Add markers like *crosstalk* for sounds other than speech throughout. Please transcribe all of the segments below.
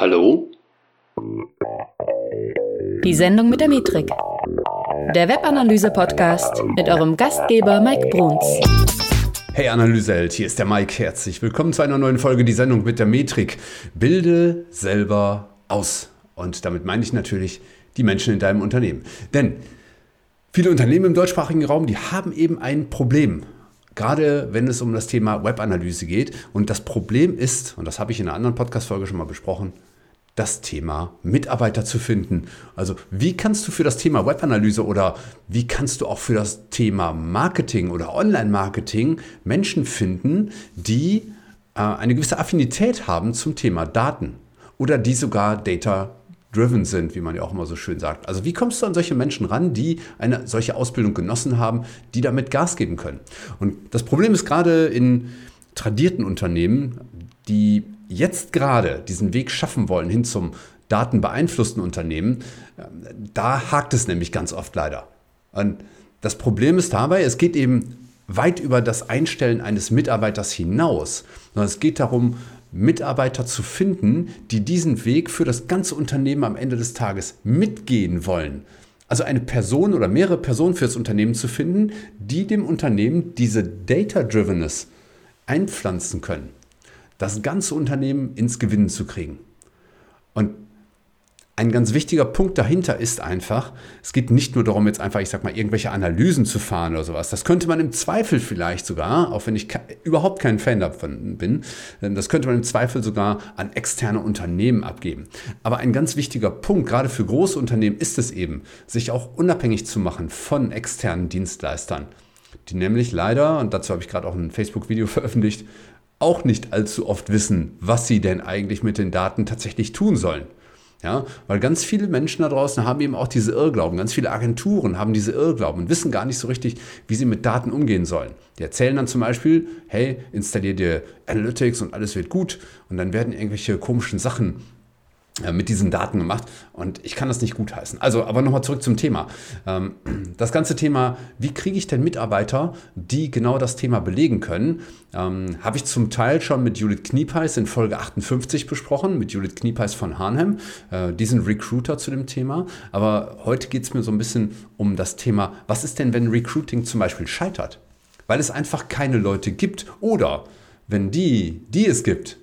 Hallo? Die Sendung mit der Metrik. Der Webanalyse-Podcast mit eurem Gastgeber Mike Bruns. Hey Analyseheld, hier ist der Mike. Herzlich willkommen zu einer neuen Folge, die Sendung mit der Metrik. Bilde selber aus. Und damit meine ich natürlich die Menschen in deinem Unternehmen. Denn viele Unternehmen im deutschsprachigen Raum, die haben eben ein Problem gerade wenn es um das Thema Webanalyse geht. Und das Problem ist, und das habe ich in einer anderen Podcast-Folge schon mal besprochen, das Thema Mitarbeiter zu finden. Also wie kannst du für das Thema Webanalyse oder wie kannst du auch für das Thema Marketing oder Online-Marketing Menschen finden, die äh, eine gewisse Affinität haben zum Thema Daten oder die sogar Data driven sind, wie man ja auch immer so schön sagt. Also wie kommst du an solche Menschen ran, die eine solche Ausbildung genossen haben, die damit Gas geben können? Und das Problem ist gerade in tradierten Unternehmen, die jetzt gerade diesen Weg schaffen wollen hin zum datenbeeinflussten Unternehmen, da hakt es nämlich ganz oft leider. Und das Problem ist dabei, es geht eben weit über das Einstellen eines Mitarbeiters hinaus, sondern es geht darum, Mitarbeiter zu finden, die diesen Weg für das ganze Unternehmen am Ende des Tages mitgehen wollen. Also eine Person oder mehrere Personen für das Unternehmen zu finden, die dem Unternehmen diese Data-Drivenness einpflanzen können. Das ganze Unternehmen ins Gewinnen zu kriegen. Und ein ganz wichtiger Punkt dahinter ist einfach, es geht nicht nur darum, jetzt einfach, ich sag mal, irgendwelche Analysen zu fahren oder sowas. Das könnte man im Zweifel vielleicht sogar, auch wenn ich überhaupt kein Fan davon bin, das könnte man im Zweifel sogar an externe Unternehmen abgeben. Aber ein ganz wichtiger Punkt, gerade für große Unternehmen, ist es eben, sich auch unabhängig zu machen von externen Dienstleistern, die nämlich leider, und dazu habe ich gerade auch ein Facebook-Video *laughs* veröffentlicht, auch nicht allzu oft wissen, was sie denn eigentlich mit den Daten tatsächlich tun sollen. Ja, weil ganz viele Menschen da draußen haben eben auch diese Irrglauben. Ganz viele Agenturen haben diese Irrglauben und wissen gar nicht so richtig, wie sie mit Daten umgehen sollen. Die erzählen dann zum Beispiel, hey, installier dir Analytics und alles wird gut. Und dann werden irgendwelche komischen Sachen mit diesen Daten gemacht und ich kann das nicht gutheißen. Also, aber nochmal zurück zum Thema. Ähm, das ganze Thema, wie kriege ich denn Mitarbeiter, die genau das Thema belegen können, ähm, habe ich zum Teil schon mit Judith Kniepeis in Folge 58 besprochen, mit Judith Kniepeis von Harnham, äh, diesen Recruiter zu dem Thema. Aber heute geht es mir so ein bisschen um das Thema, was ist denn, wenn Recruiting zum Beispiel scheitert? Weil es einfach keine Leute gibt oder wenn die, die es gibt,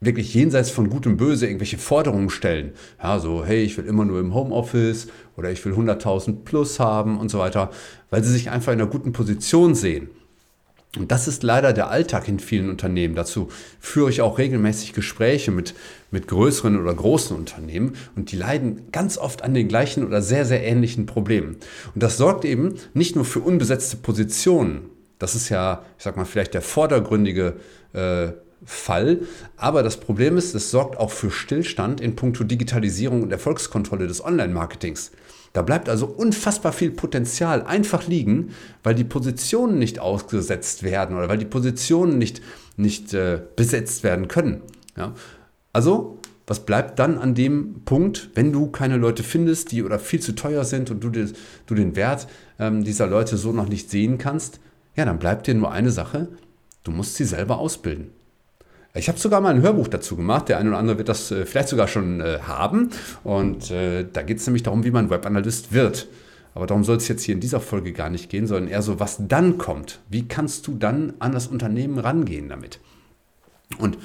wirklich jenseits von Gut und Böse irgendwelche Forderungen stellen. Ja, so, hey, ich will immer nur im Homeoffice oder ich will 100.000 plus haben und so weiter, weil sie sich einfach in einer guten Position sehen. Und das ist leider der Alltag in vielen Unternehmen. Dazu führe ich auch regelmäßig Gespräche mit, mit größeren oder großen Unternehmen und die leiden ganz oft an den gleichen oder sehr, sehr ähnlichen Problemen. Und das sorgt eben nicht nur für unbesetzte Positionen. Das ist ja, ich sag mal, vielleicht der vordergründige äh, Fall. Aber das Problem ist, es sorgt auch für Stillstand in puncto Digitalisierung und Erfolgskontrolle des Online-Marketings. Da bleibt also unfassbar viel Potenzial einfach liegen, weil die Positionen nicht ausgesetzt werden oder weil die Positionen nicht, nicht äh, besetzt werden können. Ja? Also, was bleibt dann an dem Punkt, wenn du keine Leute findest, die oder viel zu teuer sind und du, des, du den Wert ähm, dieser Leute so noch nicht sehen kannst? Ja, dann bleibt dir nur eine Sache, du musst sie selber ausbilden. Ich habe sogar mal ein Hörbuch dazu gemacht. Der eine oder andere wird das äh, vielleicht sogar schon äh, haben. Und äh, da geht es nämlich darum, wie man Webanalyst wird. Aber darum soll es jetzt hier in dieser Folge gar nicht gehen, sondern eher so, was dann kommt. Wie kannst du dann an das Unternehmen rangehen damit? Und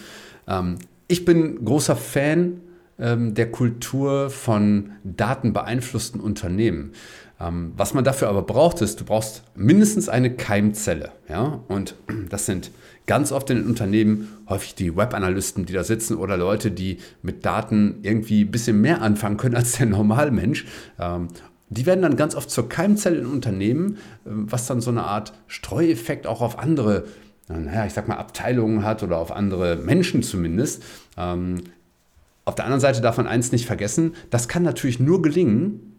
ähm, ich bin großer Fan ähm, der Kultur von datenbeeinflussten Unternehmen. Ähm, was man dafür aber braucht, ist, du brauchst mindestens eine Keimzelle. Ja? Und das sind ganz oft in den Unternehmen häufig die Webanalysten, die da sitzen oder Leute, die mit Daten irgendwie ein bisschen mehr anfangen können als der Normalmensch. Ähm, die werden dann ganz oft zur Keimzelle in Unternehmen, äh, was dann so eine Art Streueffekt auch auf andere, naja, ich sag mal, Abteilungen hat oder auf andere Menschen zumindest. Auf der anderen Seite darf man eins nicht vergessen, das kann natürlich nur gelingen,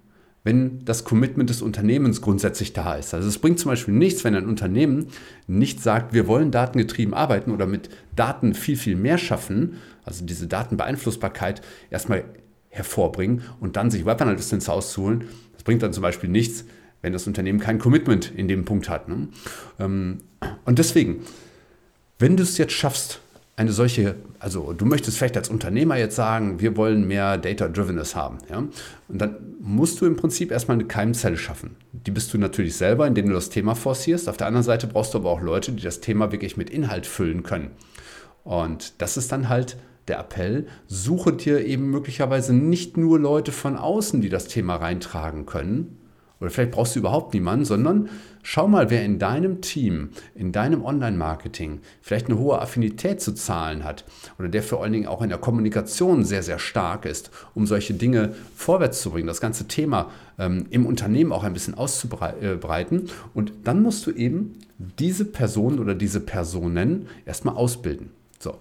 wenn das Commitment des Unternehmens grundsätzlich da ist. Also es bringt zum Beispiel nichts, wenn ein Unternehmen nicht sagt, wir wollen datengetrieben arbeiten oder mit Daten viel, viel mehr schaffen, also diese Datenbeeinflussbarkeit erstmal hervorbringen und dann sich Webanalysten ins Haus zu holen. Das bringt dann zum Beispiel nichts, wenn das Unternehmen kein Commitment in dem Punkt hat. Ne? Ähm, und deswegen, wenn du es jetzt schaffst, eine solche, also du möchtest vielleicht als Unternehmer jetzt sagen, wir wollen mehr Data-Drivenes haben. Ja? Und dann musst du im Prinzip erstmal eine Keimzelle schaffen. Die bist du natürlich selber, indem du das Thema forcierst. Auf der anderen Seite brauchst du aber auch Leute, die das Thema wirklich mit Inhalt füllen können. Und das ist dann halt der Appell, suche dir eben möglicherweise nicht nur Leute von außen, die das Thema reintragen können, oder vielleicht brauchst du überhaupt niemanden, sondern schau mal, wer in deinem Team, in deinem Online-Marketing vielleicht eine hohe Affinität zu Zahlen hat oder der vor allen Dingen auch in der Kommunikation sehr, sehr stark ist, um solche Dinge vorwärts zu bringen, das ganze Thema ähm, im Unternehmen auch ein bisschen auszubreiten. Und dann musst du eben diese Person oder diese Personen erstmal ausbilden. So.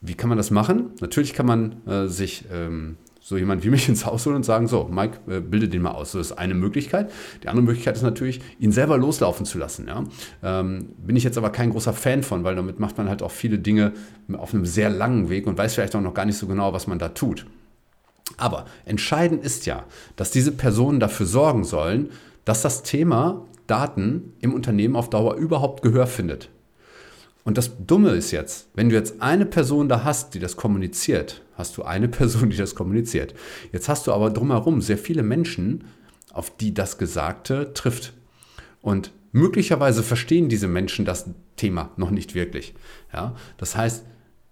Wie kann man das machen? Natürlich kann man äh, sich ähm, so jemand wie mich *laughs* ins Haus holen und sagen, so, Mike, äh, bilde den mal aus. So ist eine Möglichkeit. Die andere Möglichkeit ist natürlich, ihn selber loslaufen zu lassen. Ja? Ähm, bin ich jetzt aber kein großer Fan von, weil damit macht man halt auch viele Dinge auf einem sehr langen Weg und weiß vielleicht auch noch gar nicht so genau, was man da tut. Aber entscheidend ist ja, dass diese Personen dafür sorgen sollen, dass das Thema Daten im Unternehmen auf Dauer überhaupt Gehör findet. Und das Dumme ist jetzt, wenn du jetzt eine Person da hast, die das kommuniziert, hast du eine *laughs* Person, die das kommuniziert. Jetzt hast du aber drumherum sehr viele Menschen, auf die das Gesagte trifft. Und möglicherweise verstehen diese Menschen das Thema noch nicht wirklich. Ja? Das heißt,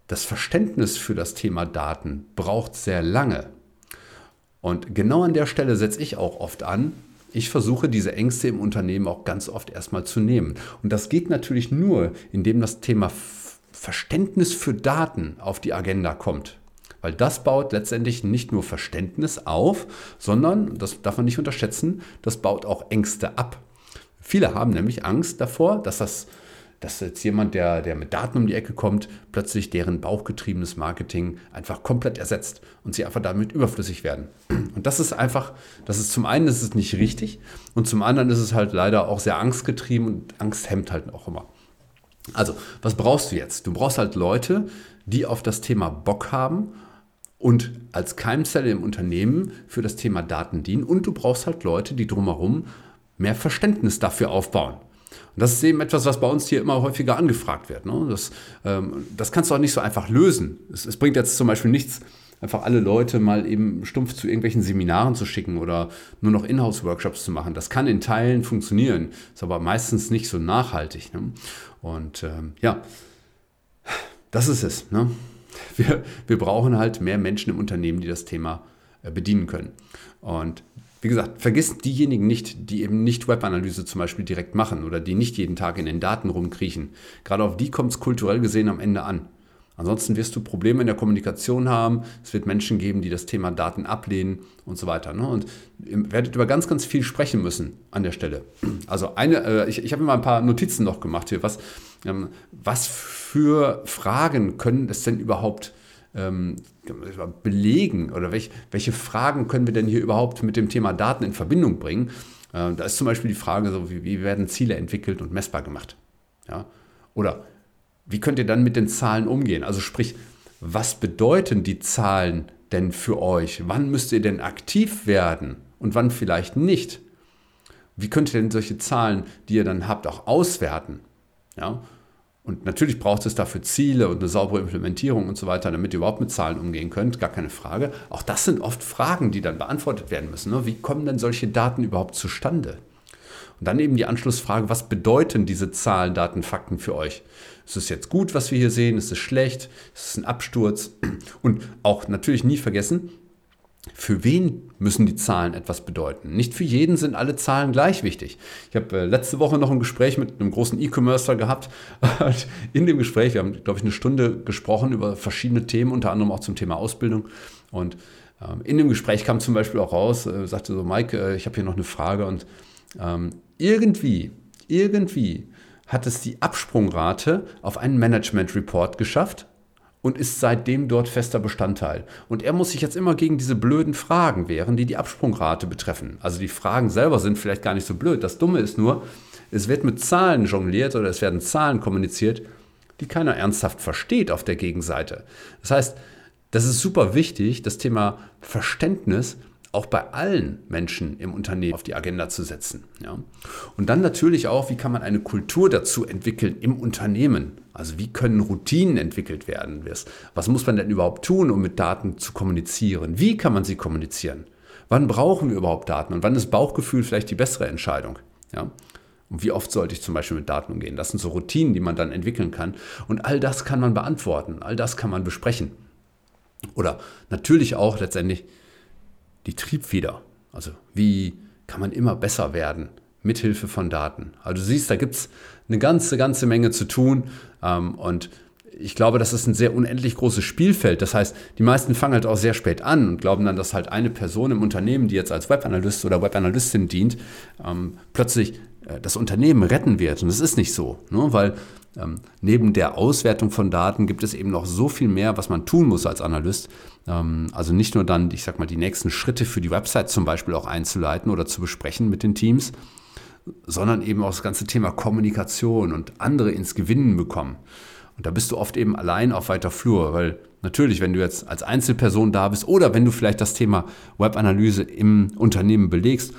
das Verständnis für das Thema Daten braucht sehr lange. Und genau an der Stelle setze ich auch oft an, ich versuche diese Ängste im Unternehmen auch ganz oft erstmal zu nehmen. Und das geht natürlich nur, indem das Thema Verständnis für Daten auf die Agenda kommt. Weil das baut letztendlich nicht nur Verständnis auf, sondern, das darf man nicht unterschätzen, das baut auch Ängste ab. Viele haben nämlich Angst davor, dass das dass jetzt jemand, der, der mit Daten um die Ecke kommt, plötzlich deren bauchgetriebenes Marketing einfach komplett ersetzt und sie einfach damit überflüssig werden. Und das ist einfach, das ist zum einen ist es nicht richtig und zum anderen ist es halt leider auch sehr angstgetrieben und Angst hemmt halt auch immer. Also, was brauchst du jetzt? Du brauchst halt Leute, die auf das Thema Bock haben und als Keimzelle im Unternehmen für das Thema Daten dienen und du brauchst halt Leute, die drumherum mehr Verständnis dafür aufbauen. Und das ist eben etwas, was bei uns hier immer häufiger angefragt wird. Ne? Das, ähm, das kannst du auch nicht so einfach lösen. Es, es, bringt jetzt zum Beispiel nichts, einfach alle Leute mal eben stumpf zu irgendwelchen Seminaren zu schicken oder nur noch Inhouse-Workshops zu machen. Das kann in Teilen funktionieren, ist aber meistens nicht so nachhaltig. Ne? Und ähm, ja, das ist es. Ne? *laughs* Wir, wir brauchen halt mehr Menschen im Unternehmen, die das Thema äh, bedienen können. Und wie gesagt, vergiss diejenigen nicht, die eben nicht Webanalyse zum Beispiel direkt machen oder die nicht jeden Tag in den Daten rumkriechen. Gerade auf die kommt es kulturell gesehen am Ende an. Ansonsten wirst du Probleme in der Kommunikation haben. Es wird Menschen geben, die das Thema Daten ablehnen und so weiter. Ne? Und ihr werdet über ganz, ganz viel sprechen müssen an der Stelle. Also eine, äh, ich, ich habe mir mal ein paar Notizen noch gemacht hier. Was, was für Fragen können es denn überhaupt ähm, belegen oder welch, welche Fragen können wir denn hier überhaupt mit dem Thema Daten in Verbindung bringen? Äh, da ist zum Beispiel die Frage, so, wie, wie werden Ziele entwickelt und messbar gemacht? Ja? Oder wie könnt ihr dann mit den Zahlen umgehen? Also sprich, was bedeuten die Zahlen denn für euch? Wann müsst ihr denn aktiv werden und wann vielleicht nicht? Wie könnt ihr denn solche Zahlen, die ihr dann habt, auch auswerten? Ja? Und natürlich braucht es dafür Ziele und eine saubere Implementierung und so weiter, damit ihr überhaupt mit Zahlen umgehen könnt, gar keine Frage. Auch das sind oft Fragen, die dann beantwortet werden müssen. Ne? Wie kommen denn solche Daten überhaupt zustande? Und dann eben die Anschlussfrage, was bedeuten diese Zahlen, Daten, Fakten für euch? Ist es jetzt gut, was wir hier sehen? Ist es schlecht? Ist es ein Absturz? Und auch natürlich nie vergessen, für wen müssen die Zahlen etwas bedeuten? Nicht für jeden sind alle Zahlen gleich wichtig. Ich habe äh, letzte Woche noch ein Gespräch mit einem großen E-Commercer gehabt. *laughs* In dem Gespräch, wir haben, glaube ich, eine Stunde gesprochen über verschiedene Themen, unter anderem auch zum Thema Ausbildung. Und ähm, in dem Gespräch kam zum Beispiel auch raus, äh, sagte so, Mike, äh, ich habe hier noch eine Frage und ähm, irgendwie, irgendwie hat es die Absprungrate auf einen Management Report geschafft und ist seitdem dort fester Bestandteil. Und er muss sich jetzt immer gegen diese blöden Fragen wehren, die die Absprungrate betreffen. Also die Fragen selber sind vielleicht gar nicht so blöd. Das Dumme ist nur, es wird mit Zahlen jongliert oder es werden Zahlen kommuniziert, die keiner ernsthaft versteht auf der Gegenseite. Das heißt, das ist super wichtig, das Thema Verständnis auch bei allen Menschen im Unternehmen auf die Agenda zu setzen. Ja? Und dann natürlich auch, wie kann man eine Kultur dazu entwickeln im Unternehmen, Also wie können Routinen entwickelt werden? Was muss man denn überhaupt tun, um mit Daten zu kommunizieren? Wie kann man sie kommunizieren? Wann brauchen wir überhaupt Daten und wann ist Bauchgefühl vielleicht die bessere Entscheidung? Ja? Und wie oft sollte ich zum Beispiel mit Daten umgehen? Das sind so Routinen, die man dann entwickeln kann. Und all das kann man beantworten, all das kann man besprechen. Oder natürlich auch letztendlich die Triebfeder. Also wie kann man immer besser werden mithilfe von Daten? Also du siehst, da gibt es eine ganze, ganze Menge zu tun. Ähm, und ich glaube, das ist ein sehr unendlich großes Spielfeld. Das heißt, die meisten fangen halt auch sehr spät an und glauben dann, dass halt eine Person im Unternehmen, die jetzt als Webanalyst oder Webanalystin dient, ähm, plötzlich äh, das Unternehmen retten wird. Und das ist nicht so, ne? weil ähm, neben der Auswertung von Daten gibt es eben noch so viel mehr, was man tun muss als Analyst. Ähm, also nicht nur dann, ich sag mal, die nächsten Schritte für die Website zum Beispiel auch einzuleiten oder zu besprechen mit den Teams, sondern eben auch das ganze Thema Kommunikation und andere ins Gewinnen bekommen. Und da bist du oft eben allein auf weiter Flur, weil natürlich, wenn du jetzt als Einzelperson da bist oder wenn du vielleicht das Thema Webanalyse im Unternehmen belegst,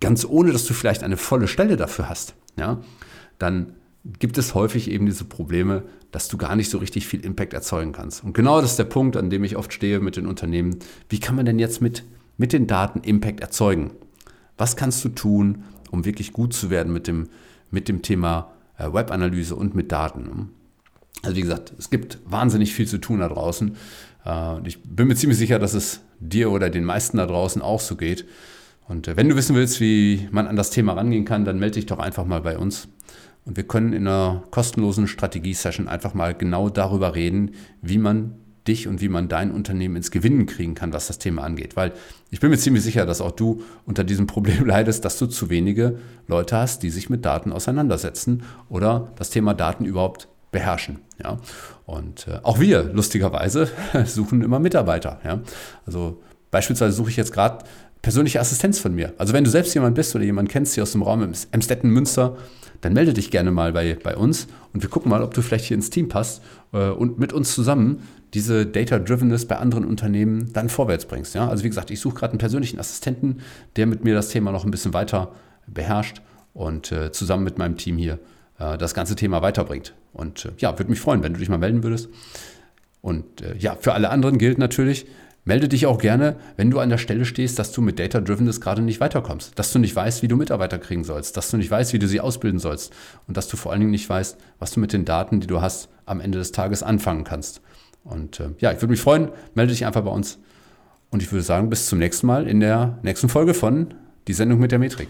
ganz ohne, dass du vielleicht eine volle Stelle dafür hast, ja, dann gibt es häufig eben diese Probleme, dass du gar nicht so richtig viel Impact erzeugen kannst. Und genau das ist der Punkt, an dem ich oft stehe mit den Unternehmen. Wie kann man denn jetzt mit, mit den Daten Impact erzeugen? Was kannst du tun, um wirklich gut zu werden mit dem, mit dem Thema äh, Webanalyse und mit Daten? Also wie gesagt, es gibt wahnsinnig viel zu tun da draußen. Äh, ich bin mir ziemlich sicher, dass es dir oder den meisten da draußen auch so geht. Und äh, wenn du wissen willst, wie man an das Thema rangehen kann, dann melde dich doch einfach mal bei uns. Und wir können in einer kostenlosen Strategie-Session einfach mal genau darüber reden, wie man dich und wie man dein Unternehmen ins Gewinnen kriegen kann, was das Thema angeht. Weil ich bin mir ziemlich sicher, dass auch du unter diesem Problem *laughs* leidest, dass du zu wenige Leute hast, die sich mit Daten auseinandersetzen oder das Thema Daten überhaupt beherrschen. Ja? Und äh, auch wir, lustigerweise, *laughs* suchen immer Mitarbeiter. Ja? Also beispielsweise suche ich jetzt gerade persönliche Assistenz von mir. Also wenn du selbst jemand bist oder jemand kennst hier aus dem Raum Emstetten, Münster, dann melde dich gerne mal bei, bei uns und wir gucken mal, ob du vielleicht hier ins Team passt äh, und mit uns zusammen diese Data-Drivenness bei anderen Unternehmen dann vorwärts bringst. Ja? Also wie gesagt, ich suche gerade einen persönlichen Assistenten, der mit mir das Thema noch ein bisschen weiter beherrscht und äh, zusammen mit meinem Team hier äh, das ganze Thema weiterbringt. Und äh, ja, würde mich freuen, wenn du dich mal melden würdest. Und äh, ja, für alle anderen gilt natürlich, Melde dich auch gerne, wenn du an der Stelle stehst, dass du mit Data Driven gerade nicht weiterkommst, dass du nicht weißt, wie du Mitarbeiter kriegen sollst, dass du nicht weißt, wie du sie ausbilden sollst und dass du vor allen Dingen nicht weißt, was du mit den Daten, die du hast, am Ende des Tages anfangen kannst. Und äh, ja, ich würde mich freuen, melde dich einfach bei uns und ich würde sagen, bis zum nächsten Mal in der nächsten Folge von Die Sendung mit der Metrik.